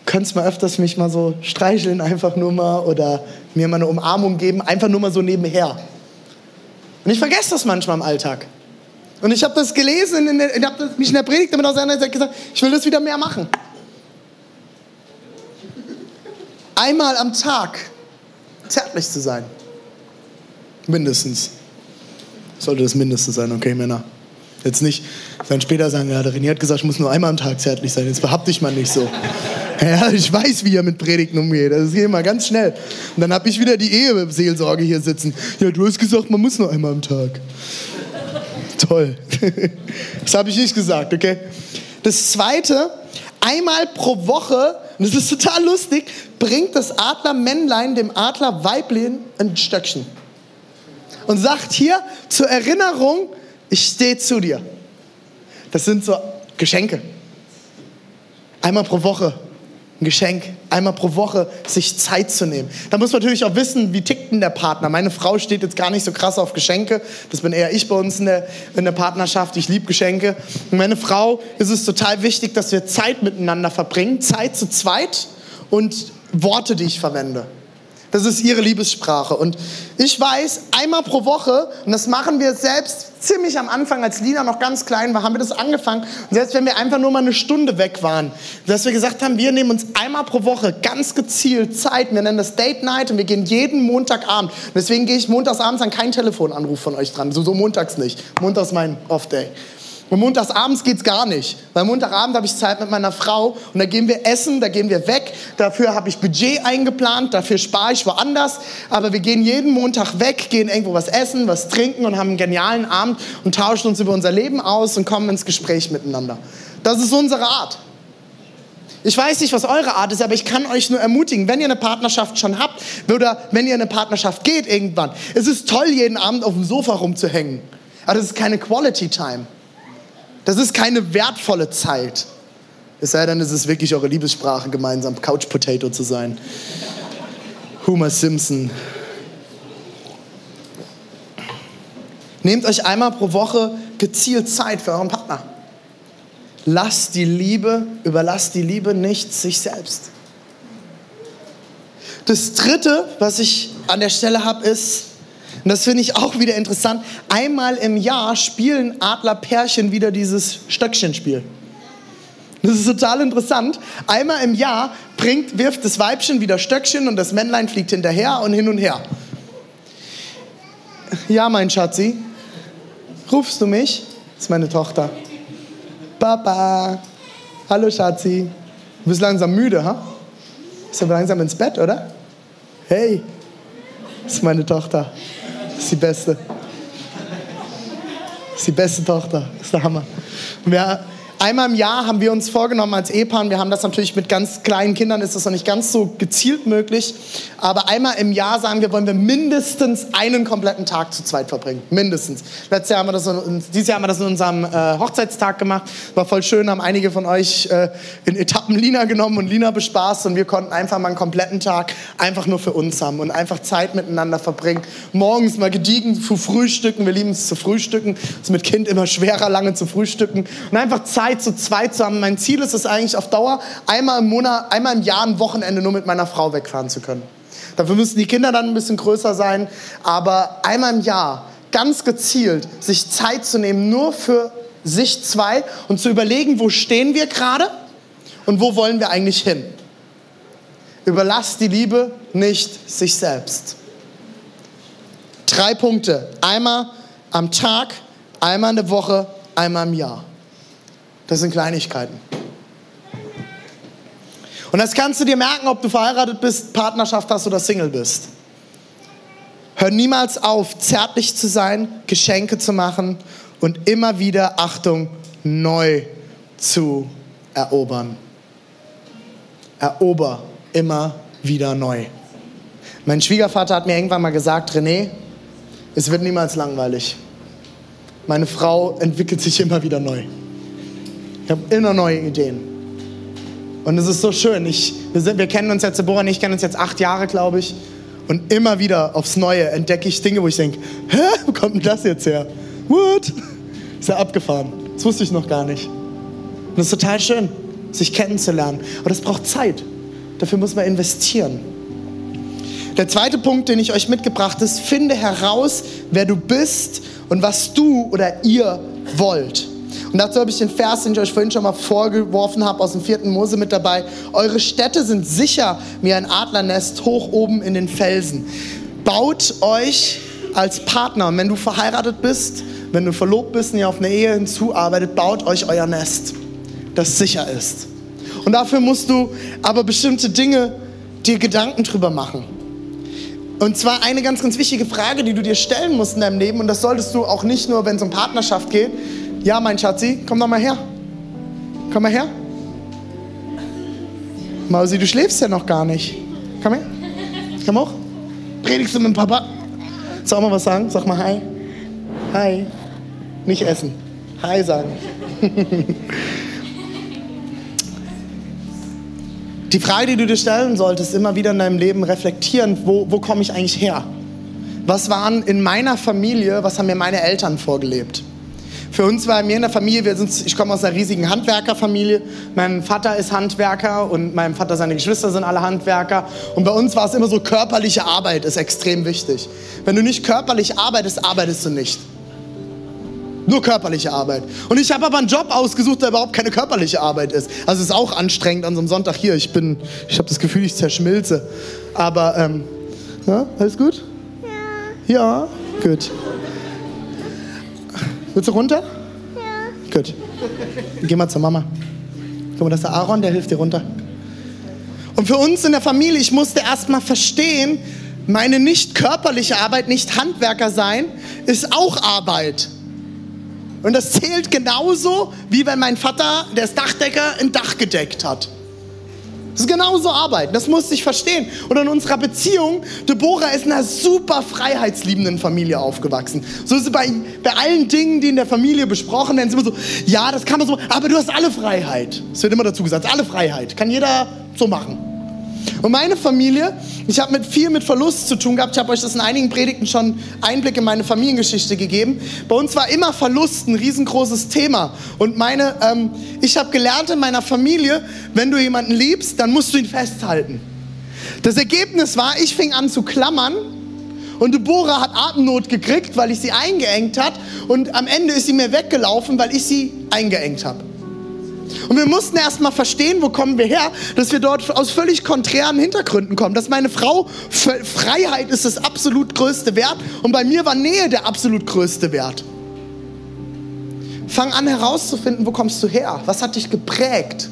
könntest mal öfters mich mal so streicheln einfach nur mal oder mir mal eine Umarmung geben, einfach nur mal so nebenher. Und ich vergesse das manchmal im Alltag. Und ich habe das gelesen, ich habe mich in der Predigt damit auseinandergesetzt gesagt, ich will das wieder mehr machen. Einmal am Tag zärtlich zu sein. Mindestens. Sollte das mindestens sein, okay, Männer. Jetzt nicht dann später sagen, ja, der René hat gesagt, ich muss nur einmal am Tag zärtlich sein. Jetzt behaupte ich mal nicht so. Ja, ich weiß, wie er mit Predigten umgeht. Das geht immer ganz schnell. Und dann habe ich wieder die Eheseelsorge hier sitzen. Ja, du hast gesagt, man muss nur einmal am Tag. Toll. Das habe ich nicht gesagt, okay? Das Zweite, einmal pro Woche, und das ist total lustig, bringt das Adlermännlein dem Adlerweiblein ein Stöckchen und sagt hier zur Erinnerung, ich stehe zu dir. Das sind so Geschenke. Einmal pro Woche ein Geschenk, einmal pro Woche sich Zeit zu nehmen. Da muss man natürlich auch wissen, wie tickt denn der Partner. Meine Frau steht jetzt gar nicht so krass auf Geschenke. Das bin eher ich bei uns in der, in der Partnerschaft. Ich liebe Geschenke. Und meine Frau ist es total wichtig, dass wir Zeit miteinander verbringen. Zeit zu zweit und Worte, die ich verwende. Das ist ihre Liebessprache. Und ich weiß, einmal pro Woche, und das machen wir selbst ziemlich am Anfang, als Lina noch ganz klein war, haben wir das angefangen. Und selbst wenn wir einfach nur mal eine Stunde weg waren, dass wir gesagt haben, wir nehmen uns einmal pro Woche ganz gezielt Zeit. Wir nennen das Date Night und wir gehen jeden Montagabend. Deswegen gehe ich montagsabends an keinen Telefonanruf von euch dran. So, so montags nicht. Montags mein Off-Day. Und montagsabends geht's gar nicht. Weil Montagabend habe ich Zeit mit meiner Frau und da gehen wir essen, da gehen wir weg. Dafür habe ich Budget eingeplant, dafür spare ich woanders. Aber wir gehen jeden Montag weg, gehen irgendwo was essen, was trinken und haben einen genialen Abend und tauschen uns über unser Leben aus und kommen ins Gespräch miteinander. Das ist unsere Art. Ich weiß nicht, was eure Art ist, aber ich kann euch nur ermutigen, wenn ihr eine Partnerschaft schon habt oder wenn ihr in eine Partnerschaft geht irgendwann. Es ist toll, jeden Abend auf dem Sofa rumzuhängen. Aber das ist keine Quality Time. Das ist keine wertvolle Zeit. Es sei denn, es ist wirklich eure Liebessprache, gemeinsam Couch Potato zu sein. Homer Simpson. Nehmt euch einmal pro Woche gezielt Zeit für euren Partner. Lasst die Liebe, überlasst die Liebe nicht sich selbst. Das dritte, was ich an der Stelle habe, ist, und das finde ich auch wieder interessant, einmal im Jahr spielen Adlerpärchen wieder dieses Stöckchenspiel. Das ist total interessant. Einmal im Jahr bringt, wirft das Weibchen wieder Stöckchen und das Männlein fliegt hinterher und hin und her. Ja, mein Schatzi, rufst du mich? Das ist meine Tochter. Papa, hallo Schatzi. Du bist langsam müde, ha? Bist aber langsam ins Bett, oder? Hey, das ist meine Tochter. Ist die beste. Ist die beste Tochter. Ist der Hammer. Wir, einmal im Jahr haben wir uns vorgenommen als Ehepaar, wir haben das natürlich mit ganz kleinen Kindern, ist das noch nicht ganz so gezielt möglich, aber einmal im Jahr sagen wir, wollen wir mindestens einen kompletten Tag zu zweit verbringen. Mindestens. Letztes Jahr haben wir das, dieses Jahr haben wir das in unserem äh, Hochzeitstag gemacht. War voll schön, haben einige von euch äh, in Etappen Lina genommen und Lina bespaßt und wir konnten einfach mal einen kompletten Tag einfach nur für uns haben und einfach Zeit miteinander verbringen. Morgens mal gediegen zu frühstücken, wir lieben es zu frühstücken. Es ist mit Kind immer schwerer, lange zu frühstücken und einfach Zeit Zeit zu zweit zu haben. Mein Ziel ist es eigentlich auf Dauer, einmal im Monat, einmal im Jahr ein Wochenende nur mit meiner Frau wegfahren zu können. Dafür müssen die Kinder dann ein bisschen größer sein, aber einmal im Jahr ganz gezielt sich Zeit zu nehmen, nur für sich zwei und zu überlegen, wo stehen wir gerade und wo wollen wir eigentlich hin. Überlasst die Liebe nicht sich selbst. Drei Punkte. Einmal am Tag, einmal in der Woche, einmal im Jahr. Das sind Kleinigkeiten. Und das kannst du dir merken, ob du verheiratet bist, Partnerschaft hast oder Single bist. Hör niemals auf, zärtlich zu sein, Geschenke zu machen und immer wieder, Achtung, neu zu erobern. Erober immer wieder neu. Mein Schwiegervater hat mir irgendwann mal gesagt, René, es wird niemals langweilig. Meine Frau entwickelt sich immer wieder neu. Ich habe immer neue Ideen. Und es ist so schön. Ich, wir, sind, wir kennen uns jetzt, Deborah und ich kennen uns jetzt acht Jahre, glaube ich. Und immer wieder aufs Neue entdecke ich Dinge, wo ich denke, hä, wo kommt denn das jetzt her? What? Ist ja abgefahren. Das wusste ich noch gar nicht. Und das ist total schön, sich kennenzulernen. Aber das braucht Zeit. Dafür muss man investieren. Der zweite Punkt, den ich euch mitgebracht habe, ist, finde heraus, wer du bist und was du oder ihr wollt. Und dazu habe ich den Vers, den ich euch vorhin schon mal vorgeworfen habe, aus dem vierten Mose mit dabei. Eure Städte sind sicher wie ein Adlernest hoch oben in den Felsen. Baut euch als Partner, wenn du verheiratet bist, wenn du verlobt bist und ihr auf eine Ehe hinzuarbeitet, baut euch euer Nest, das sicher ist. Und dafür musst du aber bestimmte Dinge dir Gedanken drüber machen. Und zwar eine ganz, ganz wichtige Frage, die du dir stellen musst in deinem Leben, und das solltest du auch nicht nur, wenn es um Partnerschaft geht, ja, mein Schatzi, komm doch mal her. Komm mal her. Mausi, du schläfst ja noch gar nicht. Komm her. Komm hoch. Predigst du mit dem Papa? Soll mal was sagen? Sag mal Hi. Hi. Nicht essen. Hi sagen. Die Frage, die du dir stellen solltest, immer wieder in deinem Leben reflektieren, wo, wo komme ich eigentlich her? Was waren in meiner Familie, was haben mir meine Eltern vorgelebt? Für uns war mir in der Familie, wir sind, ich komme aus einer riesigen Handwerkerfamilie. Mein Vater ist Handwerker und mein Vater, seine Geschwister sind alle Handwerker. Und bei uns war es immer so, körperliche Arbeit ist extrem wichtig. Wenn du nicht körperlich arbeitest, arbeitest du nicht. Nur körperliche Arbeit. Und ich habe aber einen Job ausgesucht, der überhaupt keine körperliche Arbeit ist. Also es ist auch anstrengend an so einem Sonntag hier. Ich bin, ich habe das Gefühl, ich zerschmilze. Aber, ähm, ja, alles gut? Ja. Ja, gut. Willst du runter? Ja. Gut. Geh mal zur Mama. Guck mal, das ist der Aaron, der hilft dir runter. Und für uns in der Familie, ich musste erst mal verstehen, meine nicht körperliche Arbeit, nicht Handwerker sein, ist auch Arbeit. Und das zählt genauso, wie wenn mein Vater, der ist Dachdecker, ein Dach gedeckt hat. Das ist genauso Arbeit, das musste ich verstehen. Und in unserer Beziehung, Deborah ist in einer super freiheitsliebenden Familie aufgewachsen. So ist es bei, bei allen Dingen, die in der Familie besprochen werden, immer so, ja, das kann man so, aber du hast alle Freiheit. Es wird immer dazu gesagt, alle Freiheit. Kann jeder so machen. Und meine Familie, ich habe mit viel mit Verlust zu tun gehabt. Ich habe euch das in einigen Predigten schon Einblick in meine Familiengeschichte gegeben. Bei uns war immer Verlust ein riesengroßes Thema. Und meine, ähm, ich habe gelernt in meiner Familie, wenn du jemanden liebst, dann musst du ihn festhalten. Das Ergebnis war, ich fing an zu klammern und Deborah hat Atemnot gekriegt, weil ich sie eingeengt hat. Und am Ende ist sie mir weggelaufen, weil ich sie eingeengt habe. Und wir mussten erst mal verstehen, wo kommen wir her, dass wir dort aus völlig konträren Hintergründen kommen. Dass meine Frau, Freiheit ist das absolut größte Wert und bei mir war Nähe der absolut größte Wert. Fang an herauszufinden, wo kommst du her? Was hat dich geprägt?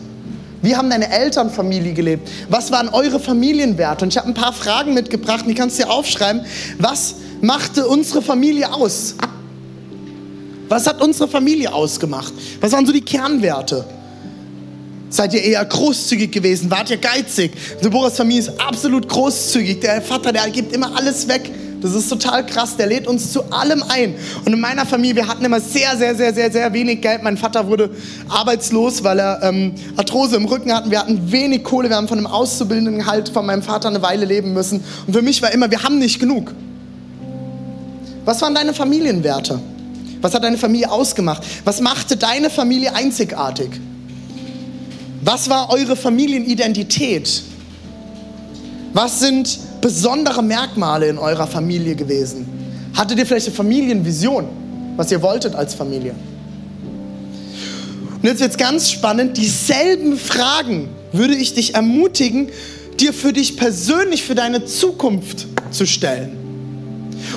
Wie haben deine Elternfamilie gelebt? Was waren eure Familienwerte? Und ich habe ein paar Fragen mitgebracht, die kannst du dir aufschreiben. Was machte unsere Familie aus? Was hat unsere Familie ausgemacht? Was waren so die Kernwerte? Seid ihr eher großzügig gewesen? Wart ihr geizig? Deborahs Familie ist absolut großzügig. Der Vater, der gibt immer alles weg. Das ist total krass. Der lädt uns zu allem ein. Und in meiner Familie, wir hatten immer sehr, sehr, sehr, sehr, sehr wenig Geld. Mein Vater wurde arbeitslos, weil er ähm, Arthrose im Rücken hatten. Wir hatten wenig Kohle. Wir haben von einem Auszubildenden halt von meinem Vater eine Weile leben müssen. Und für mich war immer, wir haben nicht genug. Was waren deine Familienwerte? Was hat deine Familie ausgemacht? Was machte deine Familie einzigartig? Was war eure Familienidentität? Was sind besondere Merkmale in eurer Familie gewesen? Hattet ihr vielleicht eine Familienvision, was ihr wolltet als Familie? Und jetzt wird es ganz spannend. Dieselben Fragen würde ich dich ermutigen, dir für dich persönlich, für deine Zukunft zu stellen.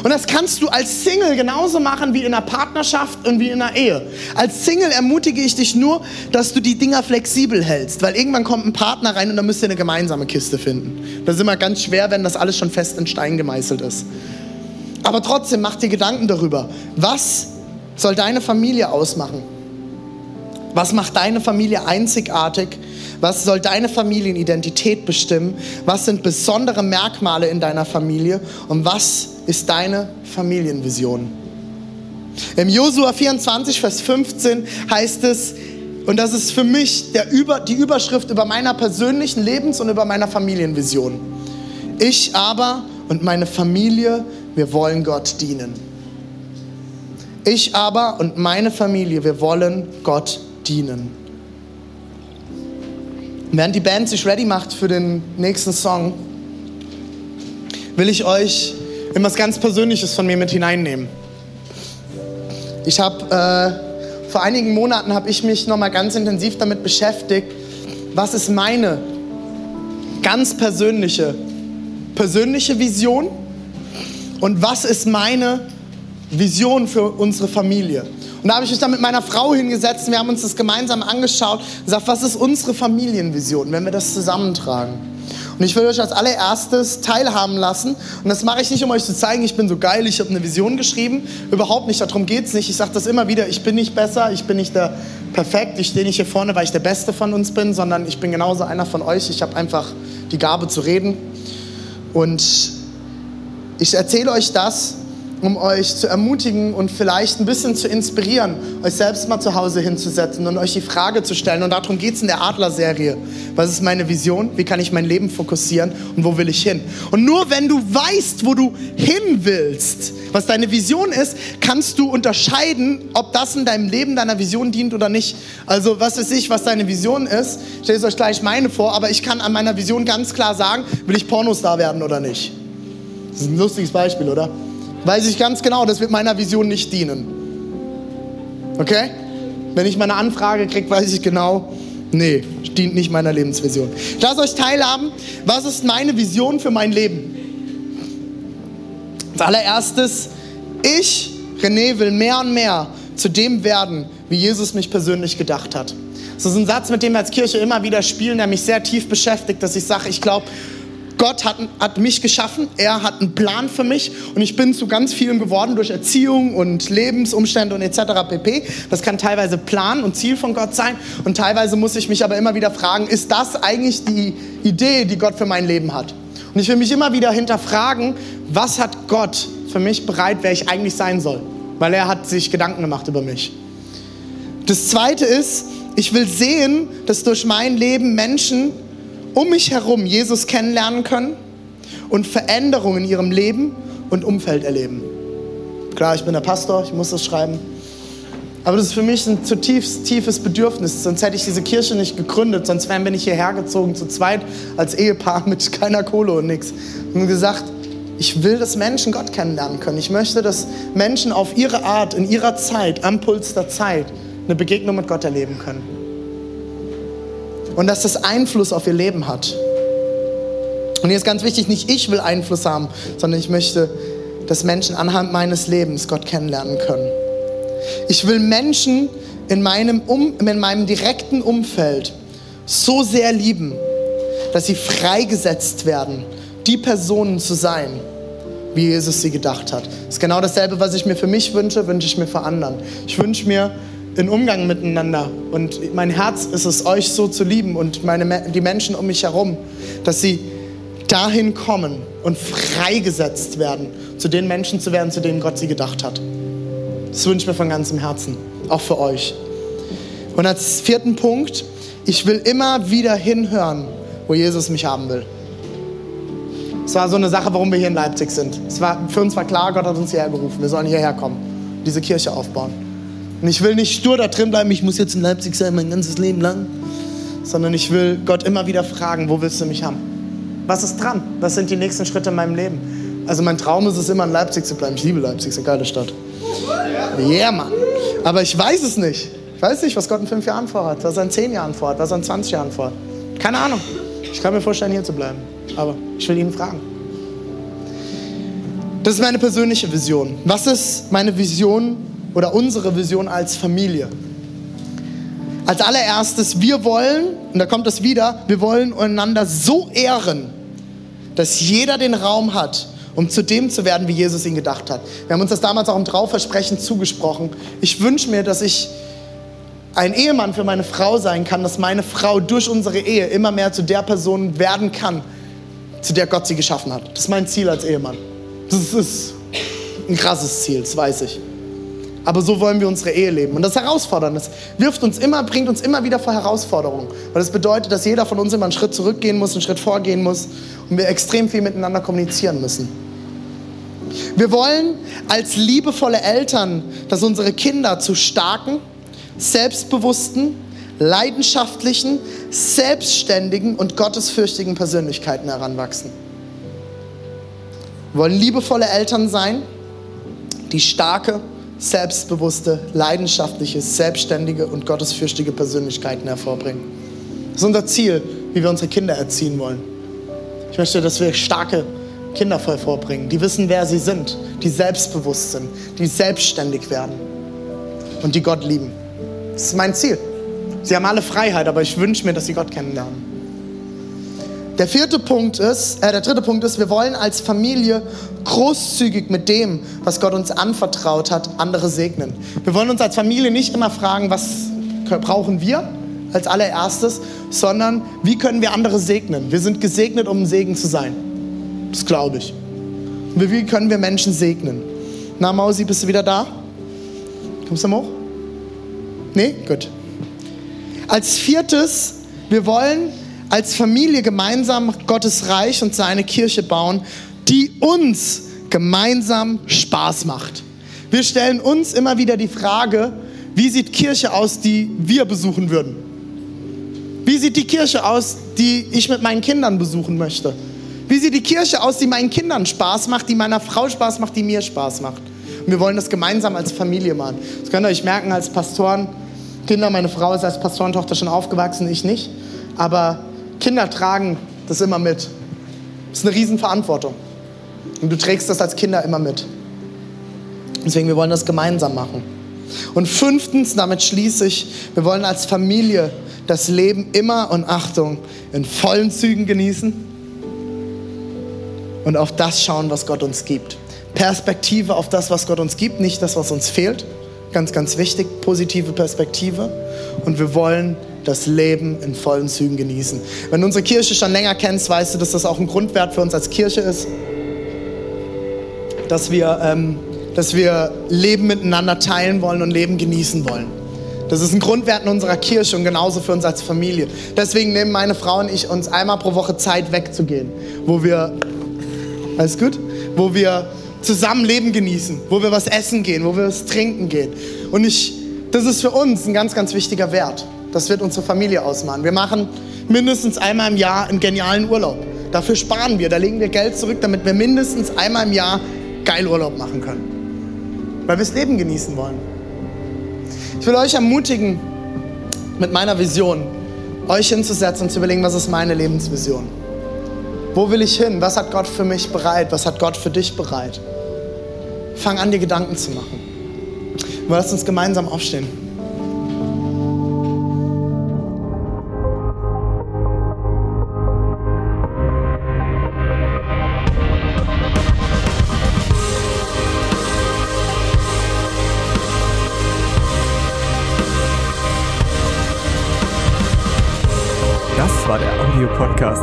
Und das kannst du als Single genauso machen wie in einer Partnerschaft und wie in einer Ehe. Als Single ermutige ich dich nur, dass du die Dinger flexibel hältst, weil irgendwann kommt ein Partner rein und dann müsst ihr eine gemeinsame Kiste finden. Das ist immer ganz schwer, wenn das alles schon fest in Stein gemeißelt ist. Aber trotzdem mach dir Gedanken darüber, was soll deine Familie ausmachen? Was macht deine Familie einzigartig? Was soll deine Familienidentität bestimmen? Was sind besondere Merkmale in deiner Familie? Und was ist deine Familienvision? Im Josua 24, Vers 15 heißt es, und das ist für mich über, die Überschrift über meiner persönlichen Lebens- und über meiner Familienvision. Ich aber und meine Familie, wir wollen Gott dienen. Ich aber und meine Familie, wir wollen Gott dienen. Während die Band sich ready macht für den nächsten Song, will ich euch in was ganz Persönliches von mir mit hineinnehmen. Ich habe äh, vor einigen Monaten habe ich mich noch mal ganz intensiv damit beschäftigt, was ist meine ganz persönliche persönliche Vision und was ist meine Vision für unsere Familie. Und da habe ich mich dann mit meiner Frau hingesetzt und wir haben uns das gemeinsam angeschaut und gesagt, was ist unsere Familienvision, wenn wir das zusammentragen? Und ich will euch als allererstes teilhaben lassen. Und das mache ich nicht, um euch zu zeigen, ich bin so geil, ich habe eine Vision geschrieben. Überhaupt nicht, darum geht es nicht. Ich sage das immer wieder, ich bin nicht besser, ich bin nicht der perfekt, ich stehe nicht hier vorne, weil ich der Beste von uns bin, sondern ich bin genauso einer von euch. Ich habe einfach die Gabe zu reden. Und ich erzähle euch das, um euch zu ermutigen und vielleicht ein bisschen zu inspirieren, euch selbst mal zu Hause hinzusetzen und euch die Frage zu stellen. Und darum geht es in der Adler-Serie. Was ist meine Vision? Wie kann ich mein Leben fokussieren? Und wo will ich hin? Und nur wenn du weißt, wo du hin willst, was deine Vision ist, kannst du unterscheiden, ob das in deinem Leben deiner Vision dient oder nicht. Also was weiß ich, was deine Vision ist. Ich stelle euch gleich meine vor, aber ich kann an meiner Vision ganz klar sagen, will ich Pornostar werden oder nicht. Das ist ein lustiges Beispiel, oder? Weiß ich ganz genau, das wird meiner Vision nicht dienen. Okay? Wenn ich meine Anfrage kriege, weiß ich genau, nee, dient nicht meiner Lebensvision. Ich lasse euch teilhaben, was ist meine Vision für mein Leben? Als allererstes, ich, René, will mehr und mehr zu dem werden, wie Jesus mich persönlich gedacht hat. Das ist ein Satz, mit dem wir als Kirche immer wieder spielen, der mich sehr tief beschäftigt, dass ich sage, ich glaube, Gott hat, hat, mich geschaffen, er hat einen Plan für mich und ich bin zu ganz vielem geworden durch Erziehung und Lebensumstände und etc. pp. Das kann teilweise Plan und Ziel von Gott sein und teilweise muss ich mich aber immer wieder fragen, ist das eigentlich die Idee, die Gott für mein Leben hat? Und ich will mich immer wieder hinterfragen, was hat Gott für mich bereit, wer ich eigentlich sein soll? Weil er hat sich Gedanken gemacht über mich. Das Zweite ist, ich will sehen, dass durch mein Leben Menschen um mich herum Jesus kennenlernen können und Veränderungen in ihrem Leben und Umfeld erleben. Klar, ich bin der Pastor, ich muss das schreiben. Aber das ist für mich ein zutiefst tiefes Bedürfnis. Sonst hätte ich diese Kirche nicht gegründet. Sonst wären wir nicht hierher gezogen, zu zweit als Ehepaar mit keiner Kohle und nichts. Und gesagt, ich will, dass Menschen Gott kennenlernen können. Ich möchte, dass Menschen auf ihre Art, in ihrer Zeit, am Puls der Zeit, eine Begegnung mit Gott erleben können. Und dass das Einfluss auf ihr Leben hat. Und hier ist ganz wichtig, nicht ich will Einfluss haben, sondern ich möchte, dass Menschen anhand meines Lebens Gott kennenlernen können. Ich will Menschen in meinem, um, in meinem direkten Umfeld so sehr lieben, dass sie freigesetzt werden, die Personen zu sein, wie Jesus sie gedacht hat. Das ist genau dasselbe, was ich mir für mich wünsche, wünsche ich mir für anderen. Ich wünsche mir den Umgang miteinander und mein Herz ist es, euch so zu lieben und meine, die Menschen um mich herum, dass sie dahin kommen und freigesetzt werden, zu den Menschen zu werden, zu denen Gott sie gedacht hat. Das wünsche ich mir von ganzem Herzen, auch für euch. Und als vierten Punkt, ich will immer wieder hinhören, wo Jesus mich haben will. Es war so eine Sache, warum wir hier in Leipzig sind. Es war, für uns war klar, Gott hat uns hierher gerufen. Wir sollen hierher kommen, diese Kirche aufbauen. Und ich will nicht stur da drin bleiben, ich muss jetzt in Leipzig sein, mein ganzes Leben lang. Sondern ich will Gott immer wieder fragen, wo willst du mich haben? Was ist dran? Was sind die nächsten Schritte in meinem Leben? Also mein Traum ist es immer, in Leipzig zu bleiben. Ich liebe Leipzig, ist eine geile Stadt. Yeah, Mann. Aber ich weiß es nicht. Ich weiß nicht, was Gott in fünf Jahren vorhat, was er in zehn Jahren vorhat, was er in 20 Jahren vorhat. Keine Ahnung. Ich kann mir vorstellen, hier zu bleiben aber ich will ihn fragen. Das ist meine persönliche Vision. Was ist meine Vision oder unsere Vision als Familie? Als allererstes, wir wollen, und da kommt es wieder, wir wollen einander so ehren, dass jeder den Raum hat, um zu dem zu werden, wie Jesus ihn gedacht hat. Wir haben uns das damals auch im Trauversprechen zugesprochen. Ich wünsche mir, dass ich ein Ehemann für meine Frau sein kann, dass meine Frau durch unsere Ehe immer mehr zu der Person werden kann, zu der Gott sie geschaffen hat. Das ist mein Ziel als Ehemann. Das ist ein krasses Ziel, das weiß ich. Aber so wollen wir unsere Ehe leben. Und das herausfordern. Das wirft uns immer, bringt uns immer wieder vor Herausforderungen. Weil das bedeutet, dass jeder von uns immer einen Schritt zurückgehen muss, einen Schritt vorgehen muss und wir extrem viel miteinander kommunizieren müssen. Wir wollen als liebevolle Eltern, dass unsere Kinder zu starken, selbstbewussten, leidenschaftlichen, selbstständigen und gottesfürchtigen Persönlichkeiten heranwachsen. Wir wollen liebevolle Eltern sein, die starke, selbstbewusste, leidenschaftliche, selbstständige und gottesfürchtige Persönlichkeiten hervorbringen. Das ist unser Ziel, wie wir unsere Kinder erziehen wollen. Ich möchte, dass wir starke Kinder hervorbringen, die wissen, wer sie sind, die selbstbewusst sind, die selbstständig werden und die Gott lieben. Das ist mein Ziel. Sie haben alle Freiheit, aber ich wünsche mir, dass sie Gott kennenlernen. Der vierte Punkt ist, äh, der dritte Punkt ist, wir wollen als Familie großzügig mit dem, was Gott uns anvertraut hat, andere segnen. Wir wollen uns als Familie nicht immer fragen, was brauchen wir als allererstes, sondern wie können wir andere segnen? Wir sind gesegnet, um ein Segen zu sein. Das glaube ich. Wie können wir Menschen segnen? Na, Mausi, bist du wieder da? Kommst du mal hoch? Nee? Gut. Als viertes, wir wollen als Familie gemeinsam Gottes Reich und seine Kirche bauen, die uns gemeinsam Spaß macht. Wir stellen uns immer wieder die Frage, wie sieht Kirche aus, die wir besuchen würden? Wie sieht die Kirche aus, die ich mit meinen Kindern besuchen möchte? Wie sieht die Kirche aus, die meinen Kindern Spaß macht, die meiner Frau Spaß macht, die mir Spaß macht? Und wir wollen das gemeinsam als Familie machen. Das könnt ihr euch merken als Pastoren, Kinder, meine Frau ist als Pastorentochter schon aufgewachsen, ich nicht. Aber Kinder tragen das immer mit. Das ist eine Riesenverantwortung. Und du trägst das als Kinder immer mit. Deswegen, wir wollen das gemeinsam machen. Und fünftens, damit schließe ich, wir wollen als Familie das Leben immer und Achtung in vollen Zügen genießen und auf das schauen, was Gott uns gibt. Perspektive auf das, was Gott uns gibt, nicht das, was uns fehlt. Ganz, ganz wichtig, positive Perspektive. Und wir wollen das Leben in vollen Zügen genießen. Wenn du unsere Kirche schon länger kennst, weißt du, dass das auch ein Grundwert für uns als Kirche ist. Dass wir, ähm, dass wir Leben miteinander teilen wollen und Leben genießen wollen. Das ist ein Grundwert in unserer Kirche und genauso für uns als Familie. Deswegen nehmen meine Frau und ich uns einmal pro Woche Zeit wegzugehen, wo wir, alles gut? Wo wir zusammen Leben genießen, wo wir was essen gehen, wo wir was trinken gehen. Und ich, das ist für uns ein ganz, ganz wichtiger Wert. Das wird unsere Familie ausmachen. Wir machen mindestens einmal im Jahr einen genialen Urlaub. Dafür sparen wir, da legen wir Geld zurück, damit wir mindestens einmal im Jahr geil Urlaub machen können. Weil wir das Leben genießen wollen. Ich will euch ermutigen, mit meiner Vision, euch hinzusetzen und zu überlegen, was ist meine Lebensvision? Wo will ich hin? Was hat Gott für mich bereit? Was hat Gott für dich bereit? Fang an, dir Gedanken zu machen. Und lasst uns gemeinsam aufstehen.